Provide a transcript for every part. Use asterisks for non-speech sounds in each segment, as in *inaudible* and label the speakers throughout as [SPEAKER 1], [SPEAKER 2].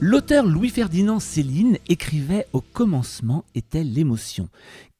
[SPEAKER 1] L'auteur Louis-Ferdinand Céline écrivait Au commencement était l'émotion.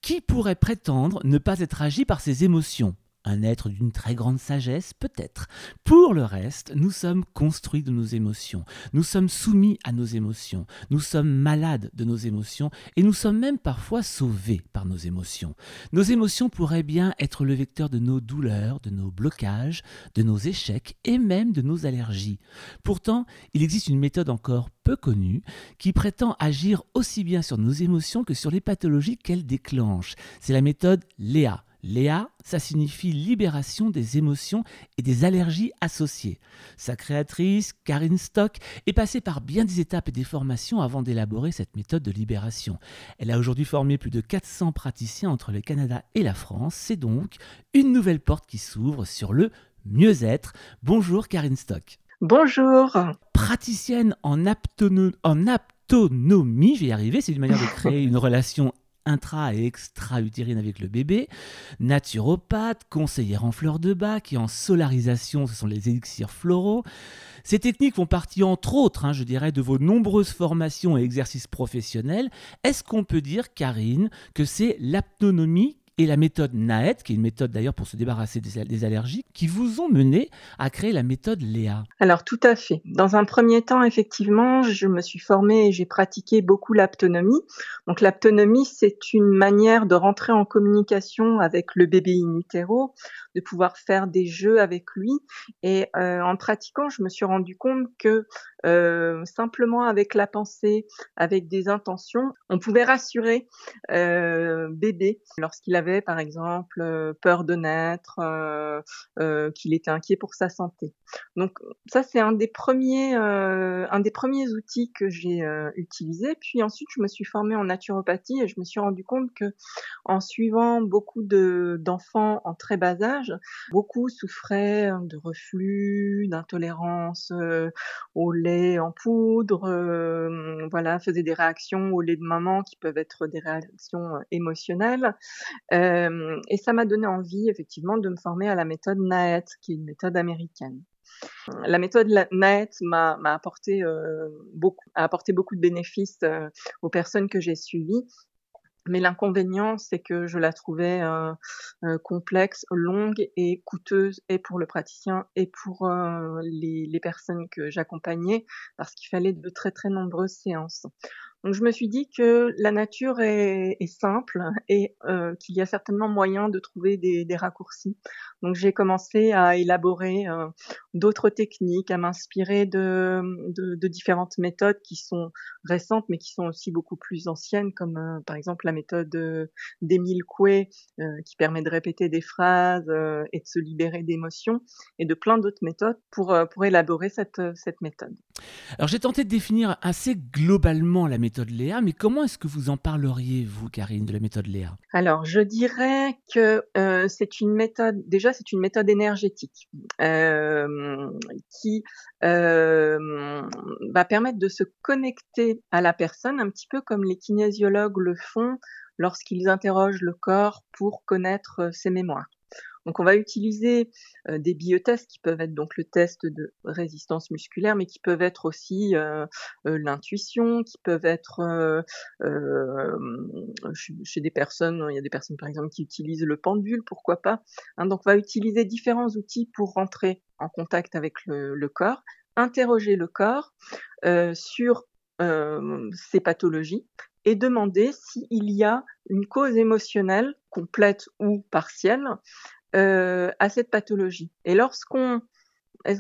[SPEAKER 1] Qui pourrait prétendre ne pas être agi par ses émotions? Un être d'une très grande sagesse, peut-être. Pour le reste, nous sommes construits de nos émotions, nous sommes soumis à nos émotions, nous sommes malades de nos émotions et nous sommes même parfois sauvés par nos émotions. Nos émotions pourraient bien être le vecteur de nos douleurs, de nos blocages, de nos échecs et même de nos allergies. Pourtant, il existe une méthode encore peu connue qui prétend agir aussi bien sur nos émotions que sur les pathologies qu'elles déclenchent. C'est la méthode Léa. Léa, ça signifie libération des émotions et des allergies associées. Sa créatrice, Karine Stock, est passée par bien des étapes et des formations avant d'élaborer cette méthode de libération. Elle a aujourd'hui formé plus de 400 praticiens entre le Canada et la France. C'est donc une nouvelle porte qui s'ouvre sur le mieux-être. Bonjour Karine Stock.
[SPEAKER 2] Bonjour.
[SPEAKER 1] Praticienne en, en aptonomie, je vais y arriver, c'est une manière de créer *laughs* une relation intra et extra-utérine avec le bébé, naturopathe, conseillère en fleurs de bac et en solarisation, ce sont les élixirs floraux. Ces techniques font partie, entre autres, hein, je dirais, de vos nombreuses formations et exercices professionnels. Est-ce qu'on peut dire, Karine, que c'est l'aptonomie et la méthode NAET, qui est une méthode d'ailleurs pour se débarrasser des, allergies, qui vous ont mené à créer la méthode Léa.
[SPEAKER 2] Alors tout à fait. Dans un premier temps, effectivement, je me suis formée et j'ai pratiqué beaucoup l'aptonomie. Donc l'aptonomie, c'est une manière de rentrer en communication avec le bébé in utero, de pouvoir faire des jeux avec lui. Et euh, en pratiquant, je me suis rendu compte que euh, simplement avec la pensée, avec des intentions, on pouvait rassurer euh, bébé lorsqu'il avait par exemple euh, peur de naître, euh, euh, qu'il était inquiet pour sa santé. Donc ça c'est un des premiers un des premiers outils que j'ai utilisé. Puis ensuite je me suis formée en naturopathie et je me suis rendu compte que en suivant beaucoup de d'enfants en très bas âge, beaucoup souffraient de reflux, d'intolérance au lait en poudre, euh, voilà, faisait des réactions au lait de maman qui peuvent être des réactions euh, émotionnelles. Euh, et ça m'a donné envie, effectivement, de me former à la méthode NAET, qui est une méthode américaine. La méthode NAET m'a apporté beaucoup, a apporté beaucoup de bénéfices aux personnes que j'ai suivies mais l'inconvénient, c'est que je la trouvais euh, euh, complexe, longue et coûteuse, et pour le praticien et pour euh, les, les, personnes que j'accompagnais, parce qu'il fallait de très très nombreuses séances. Donc je me suis dit que la nature est, simple et euh, qu'il y a certainement moyen de trouver des, raccourcis. Donc j'ai commencé à élaborer euh, d'autres techniques, à m'inspirer de, différentes méthodes qui sont récentes mais qui sont aussi beaucoup plus anciennes, comme euh, par exemple la méthode d'Émile Coué qui permet de répéter des phrases et de se libérer d'émotions, et de plein d'autres méthodes pour, pour élaborer cette, cette méthode.
[SPEAKER 1] Alors j'ai tenté de définir assez globalement la méthode Léa, mais comment est-ce que vous en parleriez, vous, Karine, de la méthode Léa?
[SPEAKER 2] Alors, je dirais que euh, c'est une méthode, déjà, c'est une méthode énergétique euh, qui euh, va permettre de se connecter à la personne, un petit peu comme les kinésiologues le font lorsqu'ils interrogent le corps pour connaître ses mémoires. Donc on va utiliser euh, des biotests qui peuvent être donc le test de résistance musculaire, mais qui peuvent être aussi euh, euh, l'intuition, qui peuvent être chez des personnes, il y a des personnes par exemple qui utilisent le pendule, pourquoi pas. Hein. donc on va utiliser différents outils pour rentrer en contact avec le, corps, interroger le corps sur ces pathologies et demander s'il y a une cause émotionnelle complète ou partielle euh, à cette pathologie. Et lorsqu'on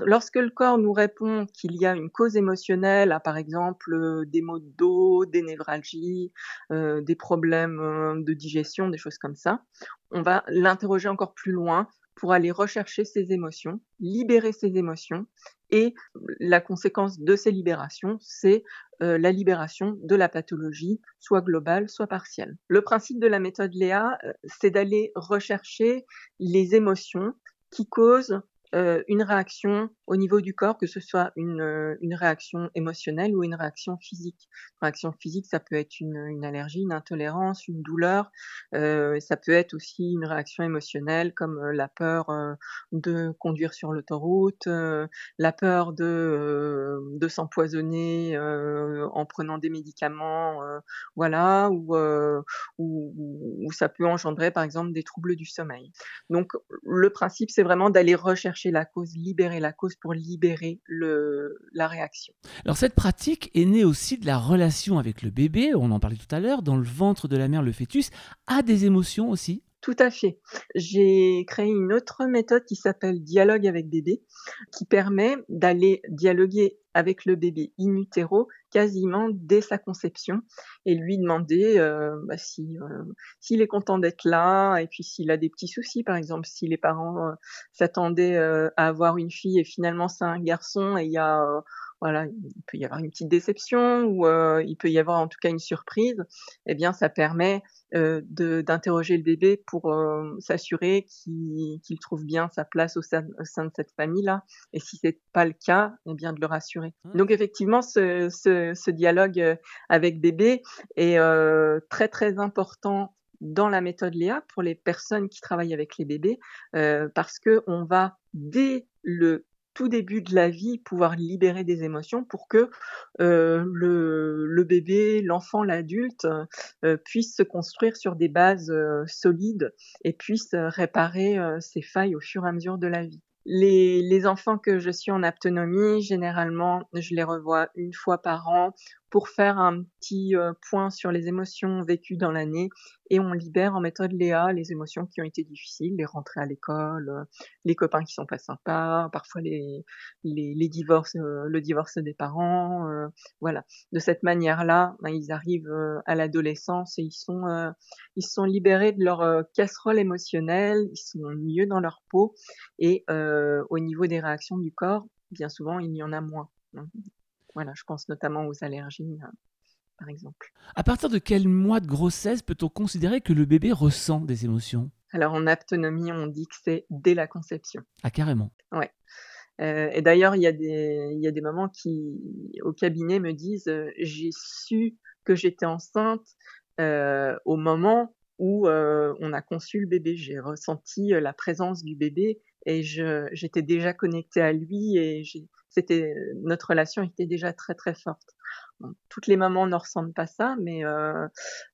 [SPEAKER 2] Lorsque le corps nous répond qu'il y a une cause émotionnelle, à par exemple euh, des maux de dos, des névralgies, euh, des problèmes de digestion, des choses comme ça, on va l'interroger encore plus loin pour aller rechercher ses émotions, libérer ses émotions. Et la conséquence de ces libérations, c'est euh, la libération de la pathologie, soit globale, soit partielle. Le principe de la méthode Léa, euh, c'est d'aller rechercher les émotions qui causent une réaction au niveau du corps, que ce soit une, une réaction émotionnelle ou une réaction physique. Une réaction physique, ça peut être une, une allergie, une intolérance, une douleur. ça peut être aussi une réaction émotionnelle comme la peur de conduire sur l'autoroute, la peur de, de s'empoisonner en prenant des médicaments, voilà, ou, ou, ou ça peut engendrer par exemple des troubles du sommeil. Donc le principe, c'est vraiment d'aller rechercher la cause, libérer la cause pour libérer le, la réaction.
[SPEAKER 1] Alors cette pratique est née aussi de la relation avec le bébé, on en parlait tout à l'heure, dans le ventre de la mère, le fœtus a des émotions aussi
[SPEAKER 2] tout à fait. J'ai créé une autre méthode qui s'appelle dialogue avec bébé, qui permet d'aller dialoguer avec le bébé in utero quasiment dès sa conception et lui demander euh, bah, si euh, s'il est content d'être là et puis s'il a des petits soucis par exemple si les parents euh, s'attendaient à avoir une fille et finalement c'est un garçon et il y a voilà, il peut y avoir une petite déception ou il peut y avoir en tout cas une surprise, eh bien ça permet d'interroger le bébé pour s'assurer qu'il trouve bien sa place au sein, de cette famille-là. Et si c'est pas le cas, eh bien de le rassurer. Mmh. Donc effectivement, ce, ce, ce dialogue avec bébé est très très important dans la méthode Léa pour les personnes qui travaillent avec les bébés parce que on va dès le tout début de la vie pouvoir libérer des émotions pour que euh, le, le, bébé, l'enfant, l'adulte euh, puisse se construire sur des bases euh, solides et puisse réparer ses failles au fur et à mesure de la vie. Les, les, enfants que je suis en autonomie, généralement, je les revois une fois par an pour faire un petit point sur les émotions vécues dans l'année et on libère en méthode Léa les émotions qui ont été difficiles, les rentrées à l'école, les copains qui sont pas sympas, parfois les, les, les divorces, le divorce des parents, voilà. De cette manière-là, ben, ils arrivent à l'adolescence et ils sont, ils sont libérés de leur casserole émotionnelle, ils sont mieux dans leur peau et au niveau des réactions du corps, bien souvent, il y en a moins. Voilà, je pense notamment aux allergies, euh, par exemple.
[SPEAKER 1] À partir de quel mois de grossesse peut-on considérer que le bébé ressent des émotions?
[SPEAKER 2] Alors en autonomie, on dit que c'est dès la conception.
[SPEAKER 1] Ah carrément.
[SPEAKER 2] Ouais. Euh, et d'ailleurs, il y a des y a des mamans qui au cabinet me disent euh, j'ai su que j'étais enceinte au moment où on a conçu le bébé. J'ai ressenti la présence du bébé et j'étais déjà connectée à lui et c'était notre relation était déjà très très forte. toutes les mamans ne ressentent pas ça, mais euh,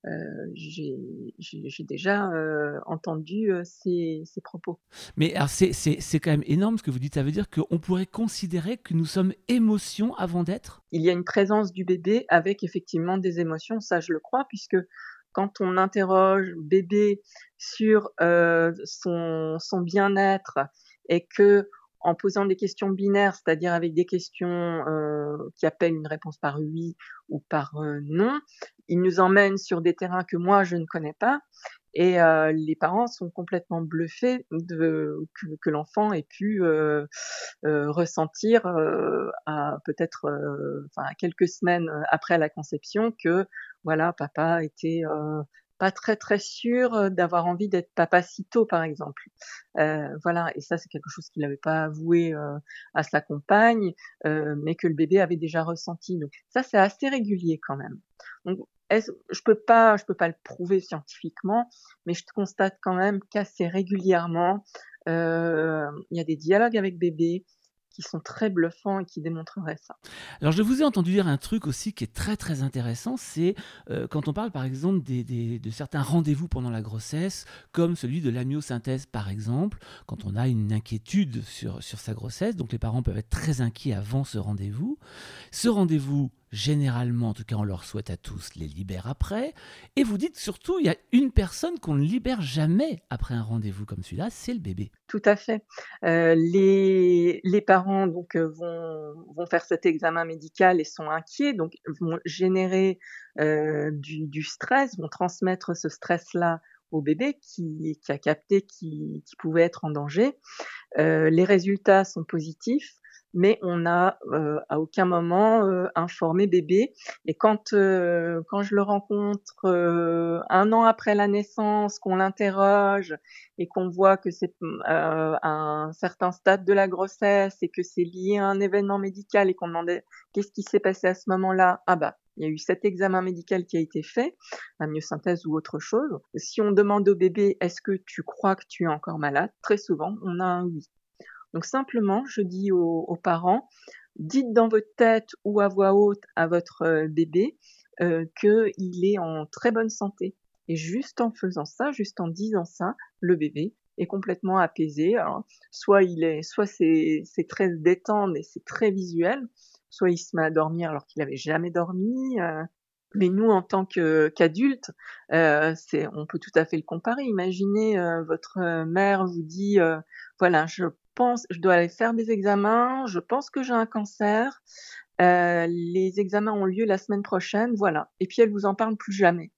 [SPEAKER 2] euh, j'ai déjà euh, entendu ces, ces, propos.
[SPEAKER 1] Mais c'est quand même énorme ce que vous dites. Ça veut dire qu'on pourrait considérer que nous sommes émotions avant d'être?
[SPEAKER 2] Il y a une présence du bébé avec effectivement des émotions, ça je le crois, puisque quand on interroge bébé sur euh, son, son bien-être et que en posant des questions binaires, c'est-à-dire avec des questions euh, qui appellent une réponse par oui ou par euh, non, il nous emmène sur des terrains que moi je ne connais pas et euh, les parents sont complètement bluffés de, que, que l'enfant ait pu euh, euh, ressentir à peut-être enfin quelques semaines après la conception que voilà papa était pas très très sûr d'avoir envie d'être papa si tôt par exemple. Euh, voilà, et ça c'est quelque chose qu'il n'avait pas avoué euh, à sa compagne, euh, mais que le bébé avait déjà ressenti. Donc ça c'est assez régulier quand même. Donc je peux pas, je peux pas le prouver scientifiquement, mais je constate quand même qu'assez régulièrement, il y a des dialogues avec bébé qui sont très bluffants et qui démontreraient ça.
[SPEAKER 1] Alors je vous ai entendu dire un truc aussi qui est très très intéressant, c'est quand on parle par exemple de certains rendez-vous pendant la grossesse, comme celui de l'amyosynthèse par exemple, quand on a une inquiétude sur, sur sa grossesse, donc les parents peuvent être très inquiets avant ce rendez-vous. Ce rendez-vous généralement, en tout cas on leur souhaite à tous, les libère après. Et vous dites surtout, il y a une personne qu'on ne libère jamais après un rendez-vous comme celui-là, c'est le bébé.
[SPEAKER 2] Tout à fait. Euh, les, les, parents donc euh, vont, vont, faire cet examen médical et sont inquiets, donc vont générer euh, du, du, stress, vont transmettre ce stress-là au bébé qui, a capté qui, pouvait être en danger. les résultats sont positifs. Mais on n'a euh, à aucun moment euh, informé bébé. Et quand euh, quand je le rencontre un an après la naissance, qu'on l'interroge et qu'on voit que c'est à un certain stade de la grossesse et que c'est lié à un événement médical et qu'on demandait qu'est-ce qui s'est passé à ce moment-là, ah bah il y a eu cet examen médical qui a été fait, la myosynthèse ou autre chose. Si on demande au bébé est-ce que tu crois que tu es encore malade, très souvent on a un oui. Donc simplement, je dis aux, parents, dites dans votre tête ou à voix haute à votre euh, bébé euh, qu'il est en très bonne santé. Et juste en faisant ça, juste en disant ça, le bébé est complètement apaisé. Alors, soit il est, soit c'est, très détente et c'est très visuel, soit il se met à dormir alors qu'il n'avait jamais dormi. Euh, mais nous, en tant qu'adultes, euh, on peut tout à fait le comparer. Imaginez, votre mère vous dit, voilà, je pense, je dois aller faire des examens, je pense que j'ai un cancer, euh, les examens ont lieu la semaine prochaine, voilà. Et puis elle vous en parle plus jamais.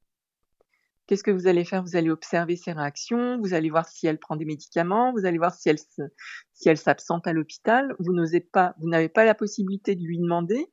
[SPEAKER 2] Qu'est-ce que vous allez faire? Vous allez observer ses réactions, vous allez voir si elle prend des médicaments, vous allez voir si elle si elle s'absente à l'hôpital. Vous n'osez pas, vous n'avez pas la possibilité de lui demander.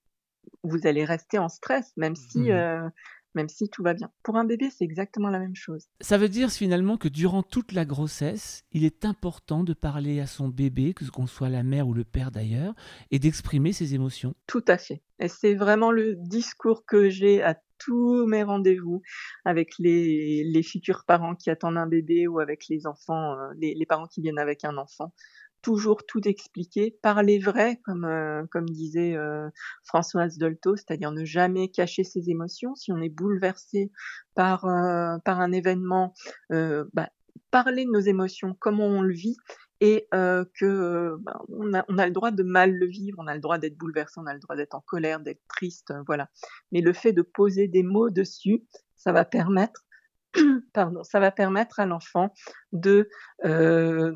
[SPEAKER 2] Vous allez rester en stress, même si mmh euh, même si tout va bien. Pour un bébé, c'est exactement la même chose.
[SPEAKER 1] Ça veut dire finalement que durant toute la grossesse, il est important de parler à son bébé, que ce qu'on soit la mère ou le père d'ailleurs, et d'exprimer ses émotions.
[SPEAKER 2] Tout à fait. Et c'est vraiment le discours que j'ai à tous mes rendez-vous avec les, les, futurs parents qui attendent un bébé ou avec les enfants, euh, les, les parents qui viennent avec un enfant toujours tout expliquer, parler vrai, comme, euh, disait euh, Françoise Dolto, c'est-à-dire ne jamais cacher ses émotions. Si on est bouleversé par, euh, par un événement, bah, parler de nos émotions, comment on le vit, et que bah, on, a, on, a, le droit de mal le vivre, on a le droit d'être bouleversé, on a le droit d'être en colère, d'être triste, voilà. Mais le fait de poser des mots dessus, ça va permettre *clears throat* pardon, ça va permettre à l'enfant de, euh,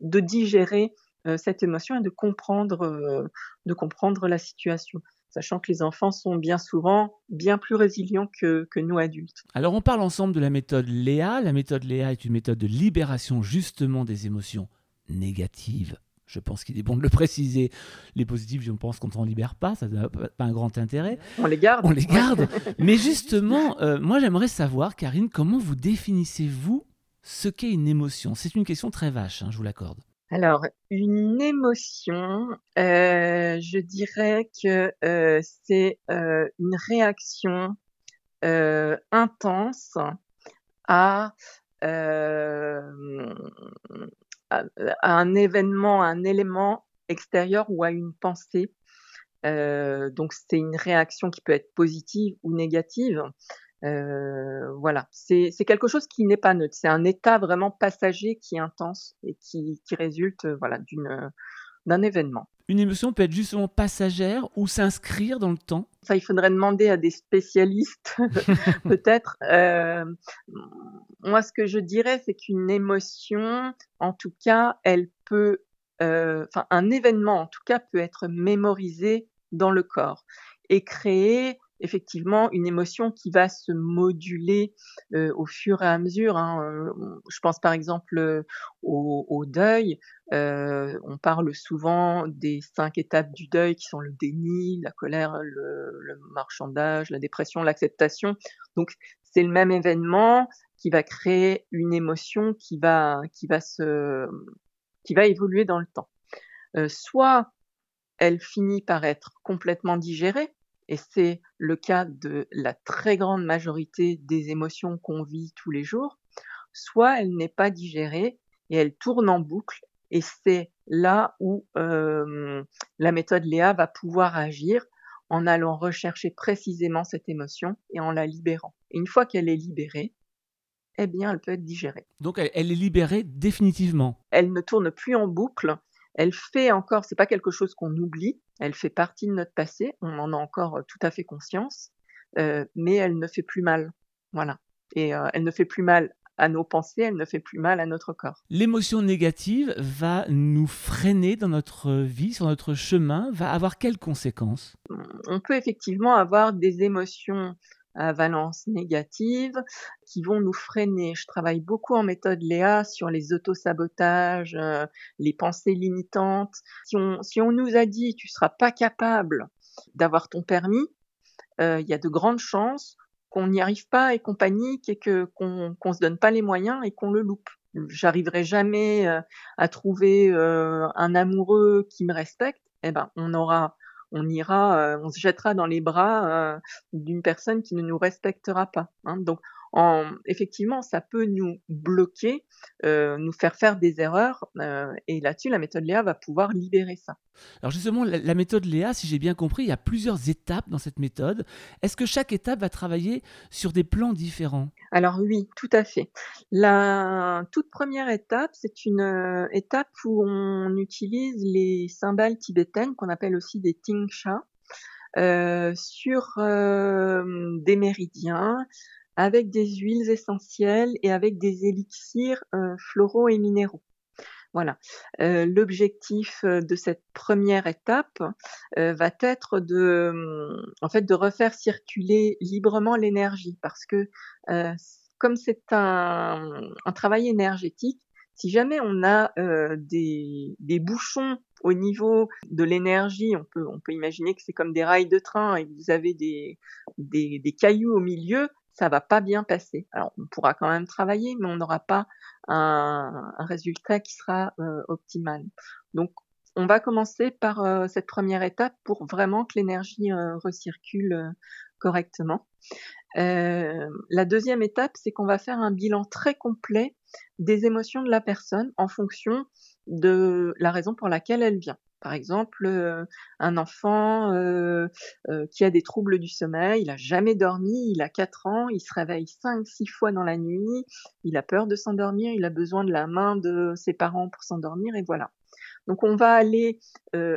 [SPEAKER 2] digérer euh, cette émotion et de comprendre, euh, de comprendre la situation sachant que les enfants sont bien souvent bien plus résilients que, nous adultes.
[SPEAKER 1] Alors on parle ensemble de la méthode Léa. La méthode Léa est une méthode de libération justement des émotions négatives je pense qu'il est bon de le préciser. Les positifs, je pense qu'on ne s'en libère pas, ça n'a pas un grand intérêt.
[SPEAKER 2] On les garde.
[SPEAKER 1] On les garde. *laughs* Mais justement, euh, moi j'aimerais savoir, Karine, comment vous définissez-vous ce qu'est une émotion? C'est une question très vache, hein, je vous l'accorde.
[SPEAKER 2] Alors, une émotion, euh, je dirais que euh, c'est une réaction intense à à, un événement, à un élément extérieur ou à une pensée. Euh, donc c'est une réaction qui peut être positive ou négative. Euh, voilà, c'est quelque chose qui n'est pas neutre. C'est un état vraiment passager qui est intense et qui, résulte voilà d'un événement.
[SPEAKER 1] Une émotion peut être justement passagère ou s'inscrire dans le temps?
[SPEAKER 2] Ça, il faudrait demander à des spécialistes, *laughs* peut-être. Euh, moi, ce que je dirais, c'est qu'une émotion, en tout cas, elle peut, euh, enfin, un événement, en tout cas, peut être mémorisé dans le corps et créer effectivement une émotion qui va se moduler euh, au fur et à mesure. Hein. Euh, je pense par exemple euh, au, deuil. On parle souvent des cinq étapes du deuil qui sont le déni, la colère, le, le marchandage, la dépression, l'acceptation. Donc c'est le même événement qui va créer une émotion qui va qui va se qui va évoluer dans le temps. soit elle finit par être complètement digérée, et c'est le cas de la très grande majorité des émotions qu'on vit tous les jours, soit elle n'est pas digérée et elle tourne en boucle, et c'est là où euh, la méthode Léa va pouvoir agir en allant rechercher précisément cette émotion et en la libérant. Et une fois qu'elle est libérée, eh bien, elle peut être digérée.
[SPEAKER 1] Donc, elle est libérée définitivement.
[SPEAKER 2] Elle ne tourne plus en boucle. Elle fait encore, c'est pas quelque chose qu'on oublie, elle fait partie de notre passé, on en a encore euh, tout à fait conscience, euh, mais elle ne fait plus mal. Voilà. Et euh, elle ne fait plus mal à nos pensées, elle ne fait plus mal à notre corps.
[SPEAKER 1] L'émotion négative va nous freiner dans notre vie, sur notre chemin, va avoir quelles conséquences?
[SPEAKER 2] On peut effectivement avoir des émotions à valence négative qui vont nous freiner. Je travaille beaucoup en méthode Léa sur les autosabotages, euh, les pensées limitantes. Si on, si on nous a dit tu seras pas capable d'avoir ton permis, euh, il y a de grandes chances qu'on n'y arrive pas et qu'on panique et que qu'on qu'on se donne pas les moyens et qu'on le loupe. J'arriverai jamais euh, à trouver un amoureux qui me respecte. Eh ben, on aura on ira, euh, on se jettera dans les bras euh, d'une personne qui ne nous respectera pas. Hein. Donc, effectivement, ça peut nous bloquer, euh, nous faire faire des erreurs, et là-dessus, la méthode Léa va pouvoir libérer ça.
[SPEAKER 1] Alors justement, la, méthode Léa, si j'ai bien compris, il y a plusieurs étapes dans cette méthode. Est-ce que chaque étape va travailler sur des plans différents?
[SPEAKER 2] Alors oui, tout à fait. La toute première étape, c'est une euh, étape où on utilise les cymbales tibétaines qu'on appelle aussi des tingsha euh, sur euh, des méridiens avec des huiles essentielles et avec des élixirs floraux et minéraux. Voilà. Euh, l'objectif euh, de cette première étape euh, va être de, hum, en fait, de refaire circuler librement l'énergie, parce que comme c'est un, travail énergétique, si jamais on a des, bouchons au niveau de l'énergie, on peut, on peut imaginer que c'est comme des rails de train et vous avez des, des cailloux au milieu, ça va pas bien passer. Alors on pourra quand même travailler, mais on n'aura pas un, résultat qui sera euh, optimal. Donc on va commencer par euh, cette première étape pour vraiment que l'énergie euh, recircule correctement. la deuxième étape, c'est qu'on va faire un bilan très complet des émotions de la personne en fonction de la raison pour laquelle elle vient. Par exemple, euh, un enfant euh, euh, qui a des troubles du sommeil, il a jamais dormi, il a 4 ans, il se réveille 5-6 fois dans la nuit, il a peur de s'endormir, il a besoin de la main de ses parents pour s'endormir, et voilà. Donc on va aller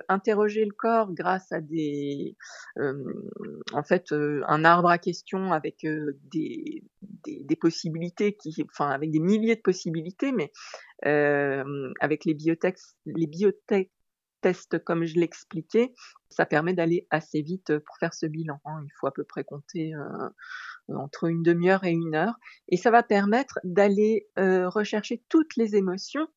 [SPEAKER 2] interroger le corps grâce à des, en fait, un arbre à questions avec des, possibilités qui, enfin, avec des milliers de possibilités, mais avec les biotech, les biotech test comme je l'expliquais, ça permet d'aller assez vite pour faire ce bilan. Hein. Il faut à peu près compter euh, entre une demi-heure et une heure. Et ça va permettre d'aller euh, rechercher toutes les émotions.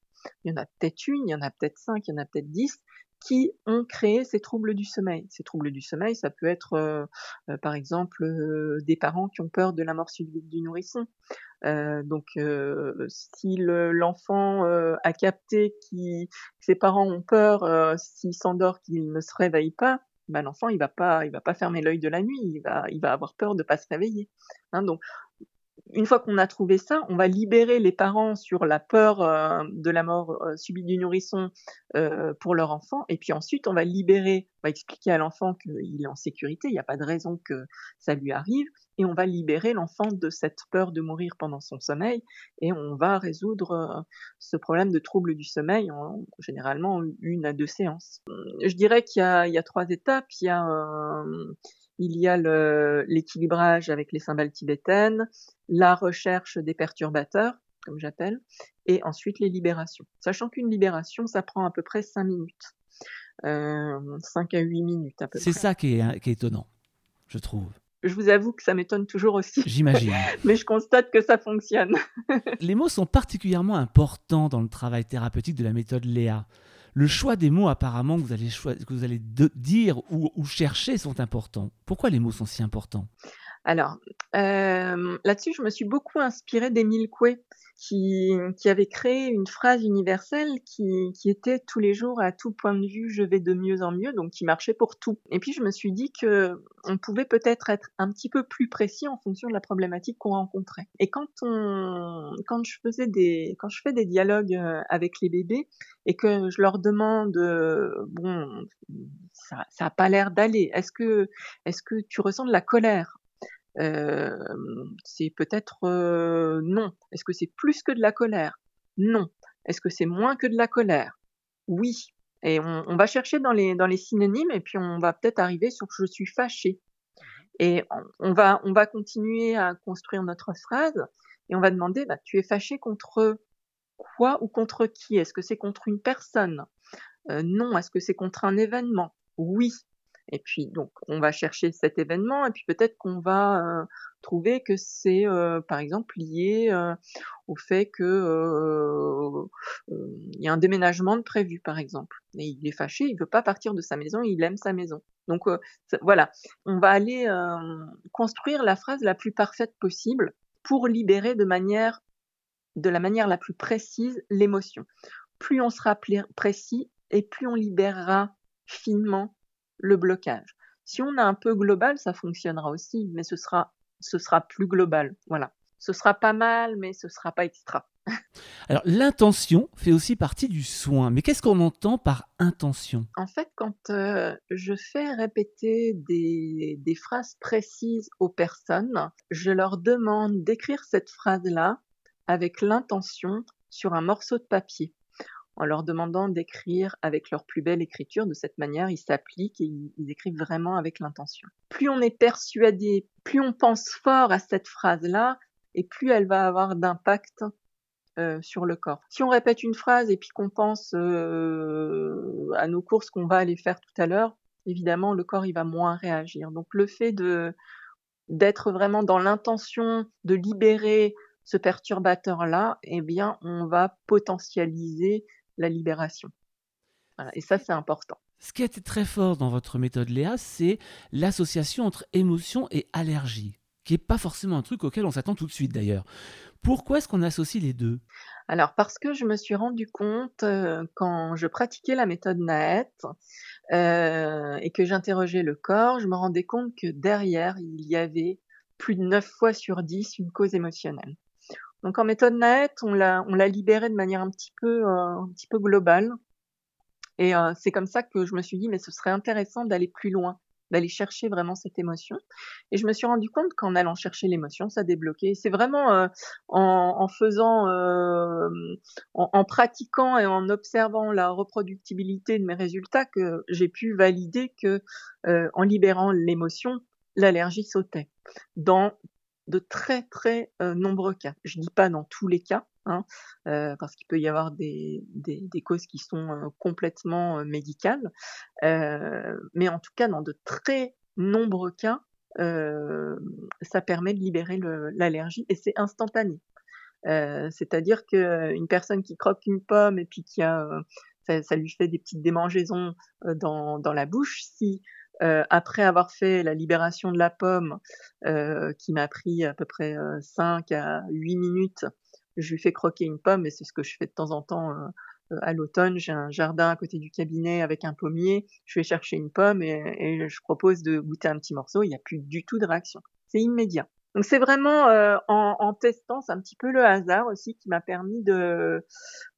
[SPEAKER 2] Il y en a peut-être une, il y en a peut-être cinq, il y en a peut-être dix, qui ont créé ces troubles du sommeil. Ces troubles du sommeil, ça peut être euh, par exemple des parents qui ont peur de la mort subite du nourrisson. Donc si l'enfant a capté que ses parents ont peur, s'il s'endort, qu'il ne se réveille pas, ben l'enfant il va pas il va pas fermer l'œil de la nuit, il va il va avoir peur de pas se réveiller. Hein, donc une fois qu'on a trouvé ça, on va libérer les parents sur la peur euh, de la mort euh, subite du nourrisson euh, pour leur enfant, et puis ensuite on va libérer, on va expliquer à l'enfant qu'il est en sécurité, il n'y a pas de raison que ça lui arrive, et on va libérer l'enfant de cette peur de mourir pendant son sommeil, et on va résoudre ce problème de trouble du sommeil en généralement une à deux séances. Je dirais qu'il y, a, trois étapes. Il y a il y a l'équilibrage avec les cymbales tibétaines, la recherche des perturbateurs, comme j'appelle, et ensuite les libérations. Sachant qu'une libération, ça prend à peu près 5 minutes. 5 euh, à 8 minutes à peu
[SPEAKER 1] près. C'est ça qui est, qui est étonnant, je trouve.
[SPEAKER 2] Je vous avoue que ça m'étonne toujours aussi.
[SPEAKER 1] J'imagine. *laughs*
[SPEAKER 2] Mais je constate que ça fonctionne.
[SPEAKER 1] les mots sont particulièrement importants dans le travail thérapeutique de la méthode Léa le choix des mots apparemment que vous allez, dire ou, chercher sont importants. Pourquoi les mots sont si importants?
[SPEAKER 2] Alors, euh, là-dessus, je me suis beaucoup inspirée d'Émile Coué, qui, qui, avait créé une phrase universelle qui, qui, était tous les jours à tout point de vue, je vais de mieux en mieux, donc qui marchait pour tout. Et puis je me suis dit que on pouvait peut-être être un petit peu plus précis en fonction de la problématique qu'on rencontrait. Et quand on, quand je faisais des, quand je fais des dialogues euh, avec les bébés et que je leur demande, euh, bon, ça, ça a pas l'air d'aller. Est-ce que, est-ce que tu ressens de la colère? C'est peut-être non. Est-ce que c'est plus que de la colère? Non. Est-ce que c'est moins que de la colère? Oui. Et on, va chercher dans les, dans les synonymes et puis on va peut-être arriver sur je suis fâché. Mmh et on, va, on va continuer à construire notre phrase et on va demander bah, tu es fâché contre quoi ou contre qui? Est-ce que c'est contre une personne? Non. Est-ce que c'est contre un événement? Oui. Et puis donc on va chercher cet événement et puis peut-être qu'on va euh, trouver que c'est euh, par exemple lié euh, au fait que il y a un déménagement de prévu par exemple et il est fâché, il veut pas partir de sa maison, il aime sa maison. Donc voilà, on va aller construire la phrase la plus parfaite possible pour libérer de manière de la manière la plus précise l'émotion. Plus on sera précis et plus on libérera finement le blocage. Si on a un peu global, ça fonctionnera aussi, mais ce sera, ce sera plus global. Voilà. Ce sera pas mal, mais ce sera pas extra. *laughs*
[SPEAKER 1] Alors l'intention fait aussi partie du soin, mais qu'est-ce qu'on entend par intention?
[SPEAKER 2] En fait, quand euh, je fais répéter des, des phrases précises aux personnes, je leur demande d'écrire cette phrase-là avec l'intention sur un morceau de papier en leur demandant d'écrire avec leur plus belle écriture. De cette manière, ils s'appliquent et ils, écrivent vraiment avec l'intention. Plus on est persuadé, plus on pense fort à cette phrase-là, et plus elle va avoir d'impact euh, sur le corps. Si on répète une phrase et puis qu'on pense euh, à nos courses qu'on va aller faire tout à l'heure, évidemment le corps il va moins réagir. Donc le fait de d'être vraiment dans l'intention de libérer ce perturbateur-là, eh bien, on va potentialiser la libération. Et ça, c'est important.
[SPEAKER 1] Ce qui a été très fort dans votre méthode Léa, c'est l'association entre émotion et allergie, qui n'est pas forcément un truc auquel on s'attend tout de suite d'ailleurs. Pourquoi est-ce qu'on associe les deux?
[SPEAKER 2] Alors parce que je me suis rendu compte euh, quand je pratiquais la méthode Naet euh, et que j'interrogeais le corps, je me rendais compte que derrière il y avait plus de 9 fois sur 10 une cause émotionnelle. Donc en méthode Naet, on l'a on libéré de manière un petit peu euh, un globale. Et euh, c'est comme ça que je me suis dit mais ce serait intéressant d'aller plus loin, d'aller chercher vraiment cette émotion. Et je me suis rendu compte qu'en allant chercher l'émotion, ça débloquait. C'est vraiment euh, en, faisant, en, pratiquant et en observant la reproductibilité de mes résultats que j'ai pu valider que en libérant l'émotion, l'allergie sautait. De très très euh, nombreux cas. Je dis pas dans tous les cas, hein, euh, parce qu'il peut y avoir des, causes qui sont euh, complètement médicales, mais en tout cas dans de très nombreux cas, ça permet de libérer l'allergie et c'est instantané. C'est-à-dire qu'une personne qui croque une pomme et puis qui a ça, lui fait des petites démangeaisons dans la bouche, si euh, après avoir fait la libération de la pomme, euh, qui m'a pris à peu près 5 euh, à 8 minutes, je lui fais croquer une pomme, et c'est ce que je fais de temps en temps à l'automne. J'ai un jardin à côté du cabinet avec un pommier, je vais chercher une pomme et, et je propose de goûter un petit morceau, il n'y a plus du tout de réaction. C'est immédiat. Donc c'est vraiment euh, en, testant, c'est un petit peu le hasard aussi qui m'a permis de,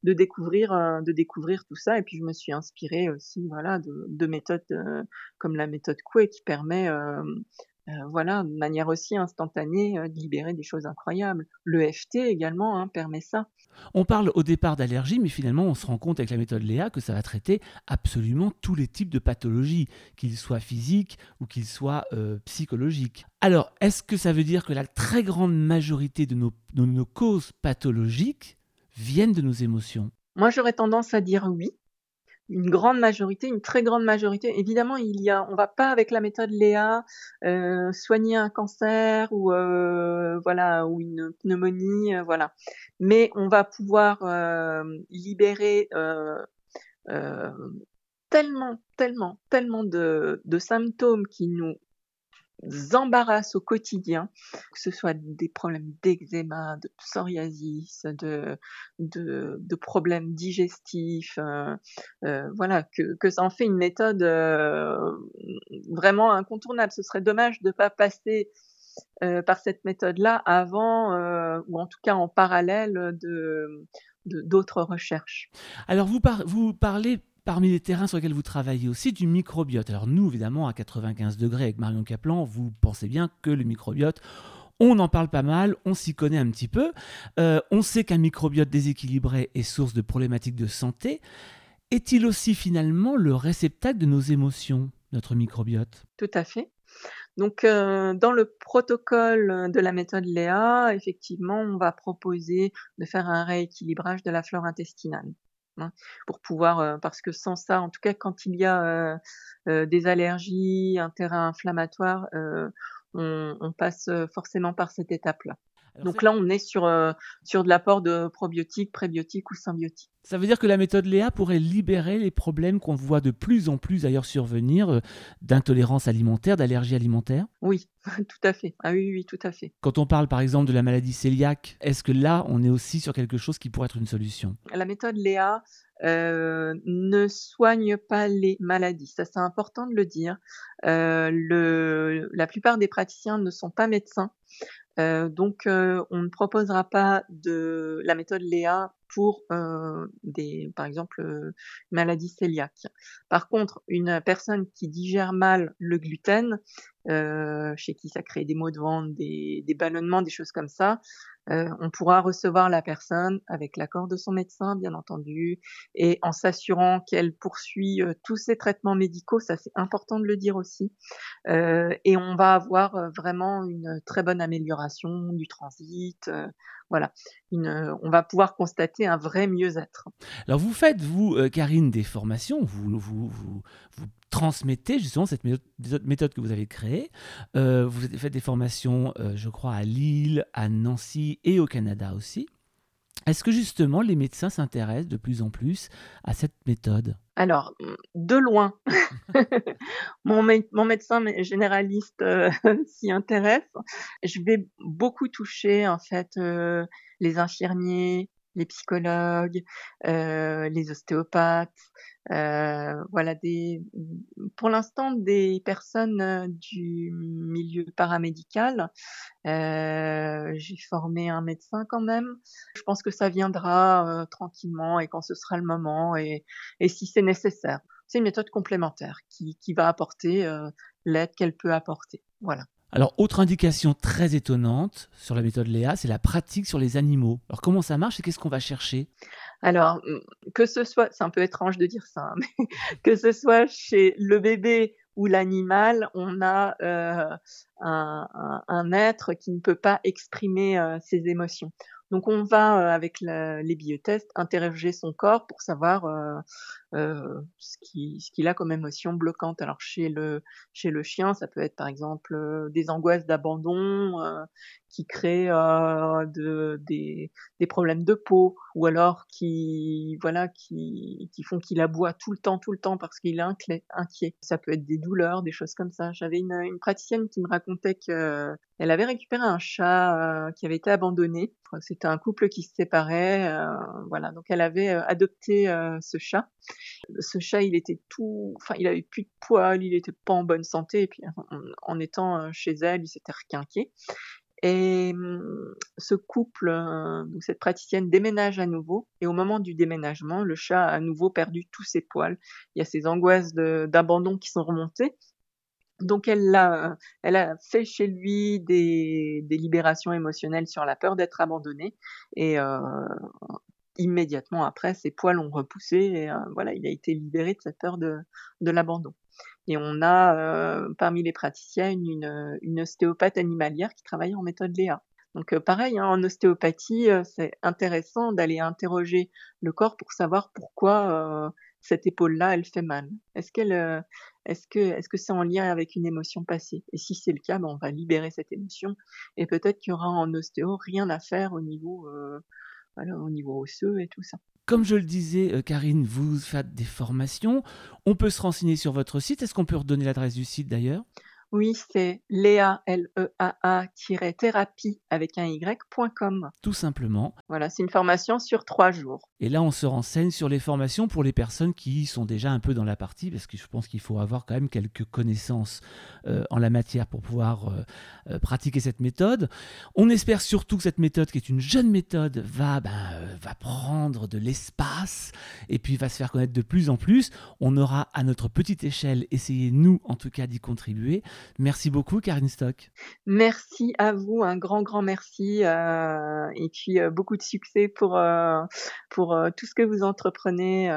[SPEAKER 2] de découvrir euh, de découvrir tout ça. Et puis je me suis inspirée aussi voilà de, de méthodes euh, comme la méthode Coué qui permet euh, voilà, de manière aussi instantanée, euh, de libérer des choses incroyables. Le FT également hein, permet ça.
[SPEAKER 1] On parle au départ d'allergie, mais finalement on se rend compte avec la méthode Léa que ça va traiter absolument tous les types de pathologies, qu'ils soient physiques ou qu'ils soient euh, psychologiques. Alors, est-ce que ça veut dire que la très grande majorité de nos, de nos causes pathologiques viennent de nos émotions?
[SPEAKER 2] Moi j'aurais tendance à dire oui une grande majorité, une très grande majorité. Évidemment, il y a, on va pas avec la méthode Léa euh, soigner un cancer ou euh, voilà ou une pneumonie, euh, voilà. Mais on va pouvoir euh, libérer euh, tellement, tellement, tellement de, de symptômes qui nous embarrassent au quotidien, que ce soit des problèmes d'eczéma, de psoriasis, de, de, problèmes digestifs, euh, euh, voilà, que, que ça en fait une méthode euh, vraiment incontournable. Ce serait dommage de ne pas passer par cette méthode-là avant, ou en tout cas en parallèle de d'autres recherches.
[SPEAKER 1] Alors vous parlez parmi les terrains sur lesquels vous travaillez aussi du microbiote. Alors nous, évidemment, à 95 degrés avec Marion Caplan, vous pensez bien que le microbiote, on en parle pas mal, on s'y connaît un petit peu. Euh, on sait qu'un microbiote déséquilibré est source de problématiques de santé. Est-il aussi finalement le réceptacle de nos émotions, notre microbiote?
[SPEAKER 2] Tout à fait. Donc, euh, dans le protocole de la méthode Léa, effectivement, on va proposer de faire un rééquilibrage de la flore intestinale. Hein, pour pouvoir, parce que sans ça, en tout cas quand il y a des allergies, un terrain inflammatoire, on, on, passe forcément par cette étape-là. Donc là, on est sur, euh, sur de l'apport de probiotiques, prébiotiques ou symbiotiques.
[SPEAKER 1] Ça veut dire que la méthode Léa pourrait libérer les problèmes qu'on voit de plus en plus d'ailleurs survenir euh, d'intolérance alimentaire, d'allergie alimentaire?
[SPEAKER 2] Oui, *laughs* tout à fait. Ah oui, oui, tout à fait.
[SPEAKER 1] Quand on parle par exemple de la maladie cœliaque, est-ce que là, on est aussi sur quelque chose qui pourrait être une solution?
[SPEAKER 2] La méthode Léa euh, ne soigne pas les maladies. Ça, c'est important de le dire. le, la plupart des praticiens ne sont pas médecins. Euh, donc, euh, on ne proposera pas de la méthode Léa pour euh, des, par exemple, maladies cœliaques. Par contre, une personne qui digère mal le gluten, chez qui ça crée des maux de ventre, des, des ballonnements, des choses comme ça, euh, on pourra recevoir la personne avec l'accord de son médecin, bien entendu, et en s'assurant qu'elle poursuit euh, tous ses traitements médicaux, ça c'est important de le dire aussi, euh, et on va avoir vraiment une très bonne amélioration du transit, voilà, on va pouvoir constater un vrai mieux-être.
[SPEAKER 1] Alors vous faites, vous, Karine, des formations, vous transmettez justement cette méthode, que vous avez créée. Euh, vous faites des formations, euh, je crois, à Lille, à Nancy et au Canada aussi. Est-ce que justement les médecins s'intéressent de plus en plus à cette méthode?
[SPEAKER 2] Alors, de loin. *laughs* mon, médecin généraliste euh, *laughs* s'y intéresse. Je vais beaucoup toucher en fait les infirmiers, les psychologues, euh, les ostéopathes, euh, voilà des, pour l'instant des personnes euh, du milieu paramédical. J'ai formé un médecin quand même. Je pense que ça viendra tranquillement et quand ce sera le moment et, et si c'est nécessaire. C'est une méthode complémentaire qui, qui va apporter l'aide qu'elle peut apporter. Voilà.
[SPEAKER 1] Alors, autre indication très étonnante sur la méthode Léa, c'est la pratique sur les animaux. Alors, comment ça marche et qu'est-ce qu'on va chercher?
[SPEAKER 2] Alors, mm, que ce soit, c'est un peu étrange de dire ça, hein, *laughs* mais que ce soit chez le bébé ou l'animal, on a euh, un, être qui ne peut pas exprimer euh, ses émotions. Donc on va euh, avec les biotests interroger son corps pour savoir euh, ce qu'il a comme émotion bloquante. Alors chez le, chez le chien, ça peut être par exemple euh, des angoisses d'abandon euh, qui créent de, des, des, problèmes de peau ou alors qui, voilà, qui, qui font qu'il aboie tout le temps, tout le temps parce qu'il est inquiet. Ça peut être des douleurs, des choses comme ça. J'avais une, une praticienne qui me racontait que elle avait récupéré un chat qui avait été abandonné. C'était un couple qui se séparait, voilà. Donc elle avait adopté ce chat ce chat, il était tout, enfin, il avait plus de poils, il était pas en bonne santé, et puis en, étant euh, chez elle, il s'était requinqué. Et hum, ce couple, euh, cette praticienne déménage à nouveau, et au moment du déménagement, le chat a à nouveau perdu tous ses poils. Il y a ces angoisses d'abandon qui sont remontées. Donc elle a, elle a fait chez lui des, libérations émotionnelles sur la peur d'être abandonné et euh, immédiatement après, ses poils ont repoussé et euh, voilà, il a été libéré de cette peur de, de l'abandon. Et on a euh, parmi les praticiens une, une, ostéopathe animalière qui travaille en méthode Léa. Donc euh, pareil, hein, en ostéopathie, c'est intéressant d'aller interroger le corps pour savoir pourquoi cette épaule-là, elle fait mal. Est-ce qu'elle, est-ce que, est-ce que c'est en lien avec une émotion passée? Et si c'est le cas, ben, on va libérer cette émotion et peut-être qu'il y aura en ostéo rien à faire au niveau au niveau osseux et tout ça.
[SPEAKER 1] Comme je le disais, euh, Karine, vous faites des formations. On peut se renseigner sur votre site. Est-ce qu'on peut redonner l'adresse du site d'ailleurs?
[SPEAKER 2] Oui, c'est Léa, L-E-A-A-thérapie avec un Y.com.
[SPEAKER 1] Tout simplement.
[SPEAKER 2] Voilà, c'est une formation sur trois jours.
[SPEAKER 1] Et là, on se renseigne sur les formations pour les personnes qui sont déjà un peu dans la partie, parce que je pense qu'il faut avoir quand même quelques connaissances euh, en la matière pour pouvoir euh, euh, pratiquer cette méthode. On espère surtout que cette méthode, qui est une jeune méthode, va, ben, va prendre de l'espace et puis va se faire connaître de plus en plus. On aura à notre petite échelle essayé, nous en tout cas, d'y contribuer. Merci beaucoup, Karine Stock.
[SPEAKER 2] Merci à vous, un grand, grand merci. Et puis, beaucoup de succès pour, pour tout ce que vous entreprenez.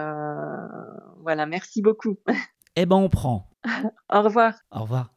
[SPEAKER 2] voilà, merci beaucoup. *laughs*
[SPEAKER 1] Eh ben, on prend.
[SPEAKER 2] Au revoir.
[SPEAKER 1] Au revoir.